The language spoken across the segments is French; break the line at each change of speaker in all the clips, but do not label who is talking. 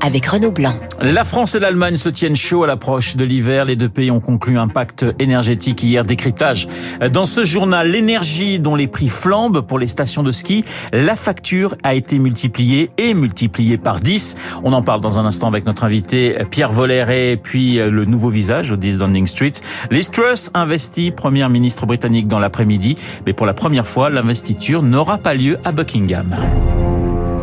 avec Renaud Blanc.
La France et l'Allemagne se tiennent chaud à l'approche de l'hiver. Les deux pays ont conclu un pacte énergétique hier. Décryptage. Dans ce journal, l'énergie dont les prix flambent pour les stations de ski. La facture a été multipliée et multipliée par 10. On en parle dans un instant avec notre invité Pierre Volleret et puis le nouveau visage au 10 Downing Street. Liz Truss investit première ministre britannique dans l'après-midi. Mais pour la première fois, l'investiture n'aura pas lieu à Buckingham.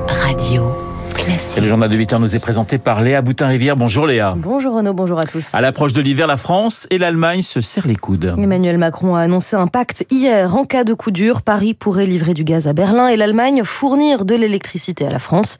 Radio.
Et le journal de 8 heures nous est présenté par Léa Boutin-Rivière. Bonjour Léa.
Bonjour Renaud, bonjour à tous.
À l'approche de l'hiver, la France et l'Allemagne se serrent les coudes.
Emmanuel Macron a annoncé un pacte hier. En cas de coup dur, Paris pourrait livrer du gaz à Berlin et l'Allemagne fournir de l'électricité à la France.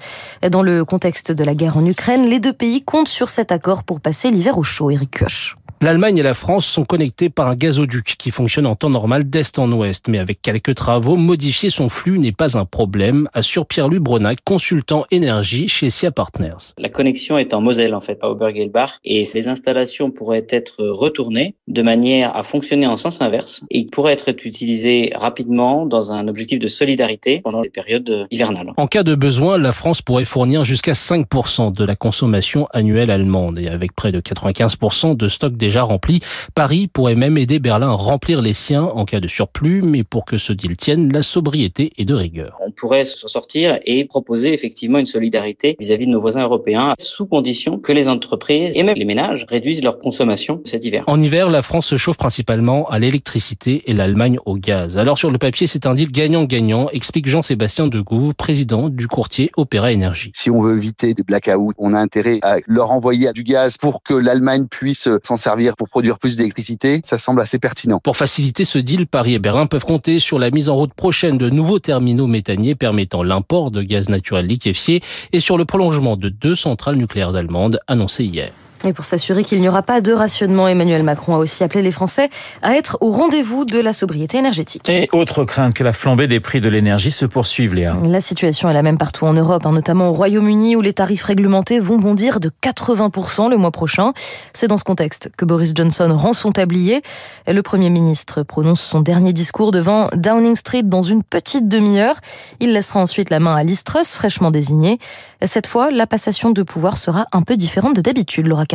Dans le contexte de la guerre en Ukraine, les deux pays comptent sur cet accord pour passer l'hiver au chaud. Eric Kioch.
L'Allemagne et la France sont connectés par un gazoduc qui fonctionne en temps normal d'est en ouest, mais avec quelques travaux, modifier son flux n'est pas un problème, assure Pierre-Louis Bronac, consultant énergie chez SIA Partners.
La connexion est en Moselle, en fait, à Obergelbach, et les installations pourraient être retournées de manière à fonctionner en sens inverse et pourraient être utilisées rapidement dans un objectif de solidarité pendant les périodes hivernales.
En cas de besoin, la France pourrait fournir jusqu'à 5% de la consommation annuelle allemande et avec près de 95% de stock déjà rempli. Paris pourrait même aider Berlin à remplir les siens en cas de surplus, mais pour que ce deal tienne, la sobriété est de rigueur.
On pourrait s'en sortir et proposer effectivement une solidarité vis-à-vis de nos voisins européens, sous condition que les entreprises et même les ménages réduisent leur consommation cet hiver.
En hiver, la France se chauffe principalement à l'électricité et l'Allemagne au gaz. Alors sur le papier, c'est un deal gagnant-gagnant, explique Jean-Sébastien Degouve, président du courtier Opéra Énergie.
Si on veut éviter des blackouts, on a intérêt à leur envoyer du gaz pour que l'Allemagne puisse s'en servir pour produire plus d'électricité, ça semble assez pertinent.
Pour faciliter ce deal, Paris et Berlin peuvent compter sur la mise en route prochaine de nouveaux terminaux méthaniers permettant l'import de gaz naturel liquéfié et sur le prolongement de deux centrales nucléaires allemandes annoncées hier.
Et pour s'assurer qu'il n'y aura pas de rationnement, Emmanuel Macron a aussi appelé les Français à être au rendez-vous de la sobriété énergétique.
Et autre crainte que la flambée des prix de l'énergie se poursuive, Léa.
La situation est la même partout en Europe, hein, notamment au Royaume-Uni où les tarifs réglementés vont bondir de 80% le mois prochain. C'est dans ce contexte que Boris Johnson rend son tablier. Le Premier ministre prononce son dernier discours devant Downing Street dans une petite demi-heure. Il laissera ensuite la main à Liz Truss, fraîchement désignée. Cette fois, la passation de pouvoir sera un peu différente de d'habitude, Laura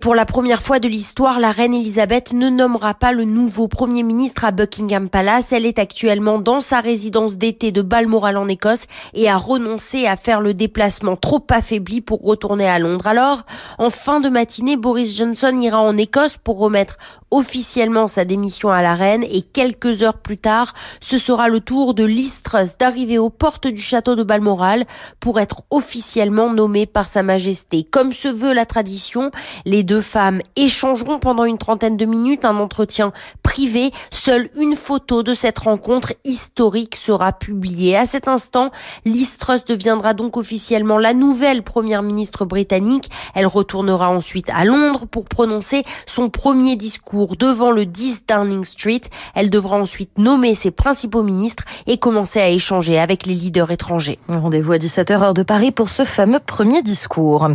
Pour la première fois de l'histoire, la reine Elisabeth ne nommera pas le nouveau Premier ministre à Buckingham Palace. Elle est actuellement dans sa résidence d'été de Balmoral en Écosse et a renoncé à faire le déplacement trop affaibli pour retourner à Londres. Alors, en fin de matinée, Boris Johnson ira en Écosse pour remettre officiellement sa démission à la reine et quelques heures plus tard, ce sera le tour de Liz d'arriver aux portes du château de Balmoral pour être officiellement nommée par sa majesté. Comme se veut la tradition, les deux femmes échangeront pendant une trentaine de minutes un entretien privé. Seule une photo de cette rencontre historique sera publiée. À cet instant, Liz Truss deviendra donc officiellement la nouvelle première ministre britannique. Elle retournera ensuite à Londres pour prononcer son premier discours devant le 10 Downing Street. Elle devra ensuite nommer ses principaux ministres et commencer à échanger avec les leaders étrangers.
Rendez-vous à 17h heure de Paris pour ce fameux premier discours.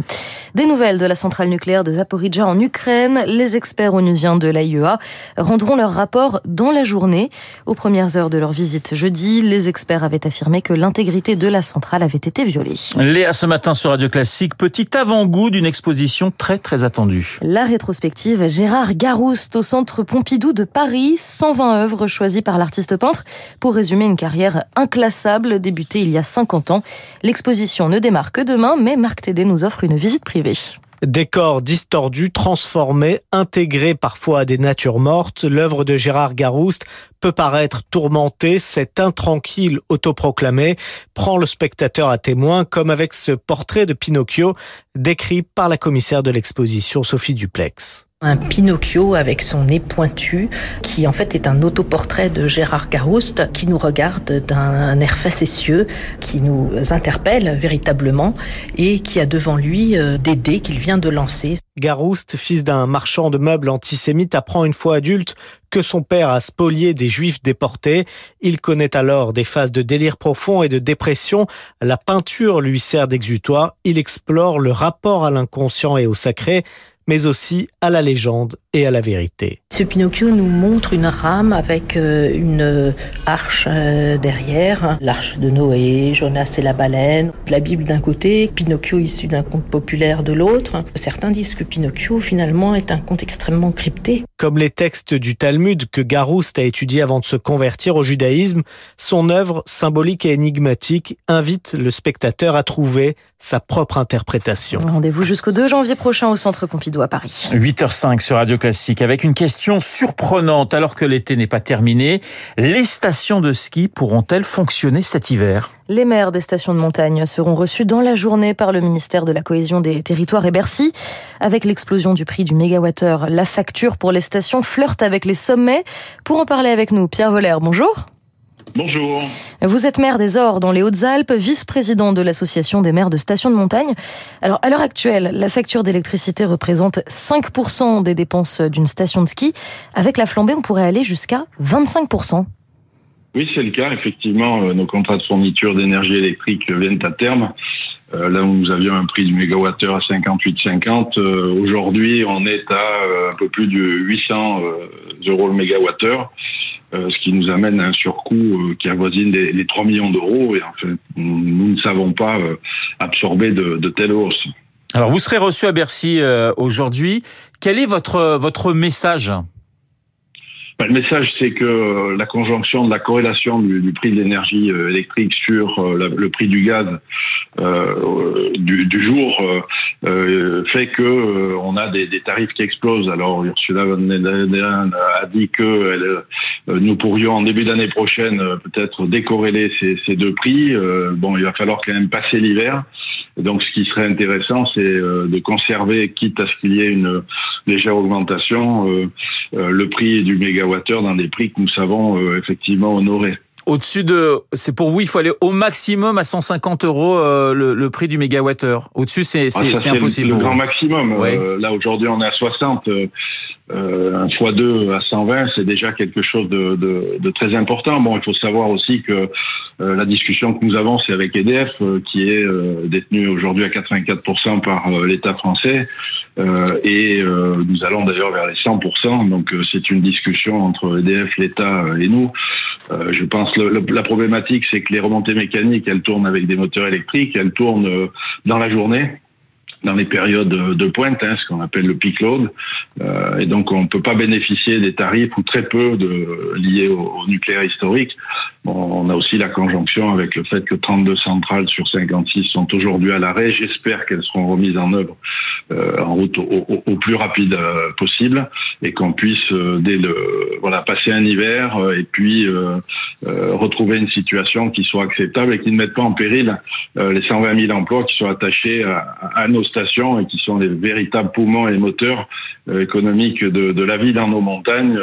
Des nouvelles de la centrale nucléaire de Zaporizhzhia en Ukraine. Les experts onusiens de l'AIEA rendront leur rapport dans la journée. Aux premières heures de leur visite jeudi, les experts avaient affirmé que l'intégrité de la centrale avait été violée.
Léa, ce matin sur Radio Classique, petit avant-goût d'une exposition très très attendue.
La rétrospective Gérard Garouste au centre Pompidou de Paris. 120 œuvres choisies par l'artiste peintre pour résumer une carrière inclassable débutée il y a 50 ans. L'exposition ne démarre que demain, mais Marc Tédé nous offre une visite privée.
Décors distordus, transformés, intégrés parfois à des natures mortes, l'œuvre de Gérard Garouste peut paraître tourmentée, cet intranquille autoproclamé prend le spectateur à témoin, comme avec ce portrait de Pinocchio décrit par la commissaire de l'exposition Sophie Duplex.
Un Pinocchio avec son nez pointu, qui en fait est un autoportrait de Gérard Garouste, qui nous regarde d'un air facétieux, qui nous interpelle véritablement, et qui a devant lui euh, des dés qu'il vient de lancer.
Garouste, fils d'un marchand de meubles antisémite, apprend une fois adulte que son père a spolié des juifs déportés. Il connaît alors des phases de délire profond et de dépression. La peinture lui sert d'exutoire. Il explore le rapport à l'inconscient et au sacré mais aussi à la légende et à la vérité.
Ce Pinocchio nous montre une rame avec euh, une arche euh, derrière, l'arche de Noé, Jonas et la baleine, la Bible d'un côté, Pinocchio issu d'un conte populaire de l'autre. Certains disent que Pinocchio finalement est un conte extrêmement crypté.
Comme les textes du Talmud que Garouste a étudié avant de se convertir au judaïsme, son œuvre symbolique et énigmatique invite le spectateur à trouver sa propre interprétation.
Rendez-vous jusqu'au 2 janvier prochain au Centre Pompidou à Paris.
8h05 sur Radio Classique avec une question surprenante alors que l'été n'est pas terminé. Les stations de ski pourront-elles fonctionner cet hiver?
Les maires des stations de montagne seront reçus dans la journée par le ministère de la Cohésion des Territoires et Bercy. Avec l'explosion du prix du mégawattheure, la facture pour les stations flirte avec les sommets. Pour en parler avec nous, Pierre Voller, bonjour.
Bonjour.
Vous êtes maire des Ors dans les Hautes-Alpes, vice-président de l'association des maires de stations de montagne. Alors, à l'heure actuelle, la facture d'électricité représente 5% des dépenses d'une station de ski. Avec la flambée, on pourrait aller jusqu'à 25%.
Oui, c'est le cas. Effectivement, euh, nos contrats de fourniture d'énergie électrique viennent à terme. Euh, là où nous avions un prix du mégawattheure à 58,50, euh, aujourd'hui on est à un peu plus de 800 euros le mégawattheure, ce qui nous amène à un surcoût qui avoisine les, 3 millions d'euros. Et en fait, nous ne savons pas absorber de, de telles hausses.
Alors vous serez reçu à Bercy aujourd'hui. Quel est votre votre message?
Bah, le message, c'est que la conjonction de la corrélation du, prix de l'énergie euh, électrique sur euh, le prix du gaz euh, du, du, jour euh, fait que on a des, des, tarifs qui explosent. Alors Ursula von der Leyen a dit que nous pourrions en début d'année prochaine peut-être décorréler ces, ces, deux prix. bon, il va falloir quand même passer l'hiver. Donc, ce qui serait intéressant, c'est de conserver, quitte à ce qu'il y ait une légère augmentation, le prix du méga dans des prix que nous savons euh, effectivement honorer.
Au-dessus de, c'est pour vous, il faut aller au maximum à 150 euros euh, le, prix du mégawattheure. Au-dessus, c'est ah, impossible.
Le, grand maximum. Euh, là aujourd'hui, on est à 60. un fois 2 à 120, c'est déjà quelque chose de, de, de, très important. Bon, il faut savoir aussi que la discussion que nous avons, c'est avec EDF, qui est détenu aujourd'hui à 84% par l'État français. Euh, et euh, nous allons d'ailleurs vers les 100%. Donc euh, c'est une discussion entre EDF, l'État et nous. je pense le, la problématique, c'est que les remontées mécaniques, elles tournent avec des moteurs électriques, elles tournent dans la journée dans les périodes de pointe, hein, ce qu'on appelle le peak load. Euh, et donc, on ne peut pas bénéficier des tarifs ou très peu de, liés au, nucléaire historique. Bon, on a aussi la conjonction avec le fait que 32 centrales sur 56 sont aujourd'hui à l'arrêt. J'espère qu'elles seront remises en œuvre en route au, au, au plus rapide euh, possible et qu'on puisse, euh, dès le, voilà, passer un hiver euh, et puis retrouver une situation qui soit acceptable et qui ne mette pas en péril les 120 000 emplois qui sont attachés à, à nos stations et qui sont les véritables poumons et moteurs euh, économiques de, de la vie dans nos montagnes.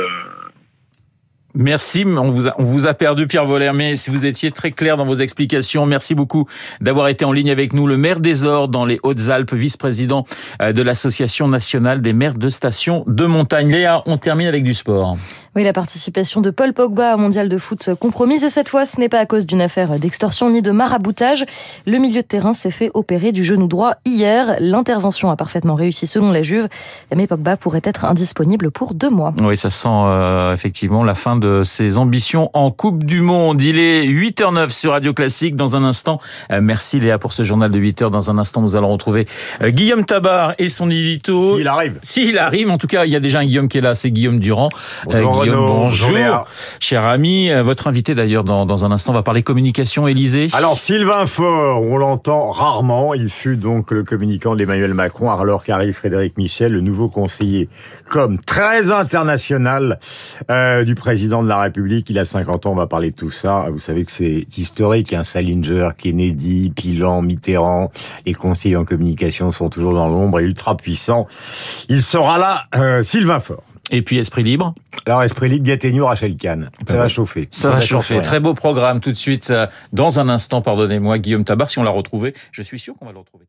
Merci, on vous, a, on vous a perdu Pierre Voller, mais si vous étiez très clair dans vos explications, merci beaucoup d'avoir été en ligne avec nous. Le maire des Ors dans les Hautes-Alpes, vice-président euh, de l'Association nationale des maires de stations de montagne. Léa, on termine avec du sport.
Oui, la participation de Paul Pogba au mondial de foot compromise et cette fois, ce n'est pas à cause d'une affaire d'extorsion ni de maraboutage. Le milieu de terrain s'est fait opérer du genou droit hier. L'intervention a parfaitement réussi selon la Juve, mais Pogba pourrait être indisponible pour deux mois.
Oui, ça sent euh, effectivement la fin de ses ambitions en Coupe du Monde. Il est 8h09 sur Radio Classique. Dans un instant, euh, merci Léa pour ce journal de 8h. Dans un instant, nous allons retrouver euh, Guillaume Tabar et son édito.
S'il arrive.
S'il arrive. En tout cas, il y a déjà un Guillaume qui est là. C'est Guillaume Durand. Bonjour, Guillaume, bonjour. Cher ami, votre invité d'ailleurs dans, dans un instant va parler communication, Élysée.
Alors, Sylvain Faure, on l'entend rarement. Il fut donc le communicant d'Emmanuel Macron alors qu'arrive Frédéric Michel, le nouveau conseiller comme très international euh, du président président de la République, il a 50 ans, on va parler de tout ça. Vous savez que c'est historique, hein, Salinger, Kennedy, Pilan, Mitterrand, les conseillers en communication sont toujours dans l'ombre et ultra puissants. Il sera là, euh, Sylvain Faure.
Et puis Esprit Libre
Alors Esprit Libre, Gattegno, Rachel Kahn. Ça va chauffer.
Ça, va chauffer. Très beau programme tout de suite. Dans un instant, pardonnez-moi, Guillaume Tabar, si on l'a retrouvé, je suis sûr qu'on va le retrouver.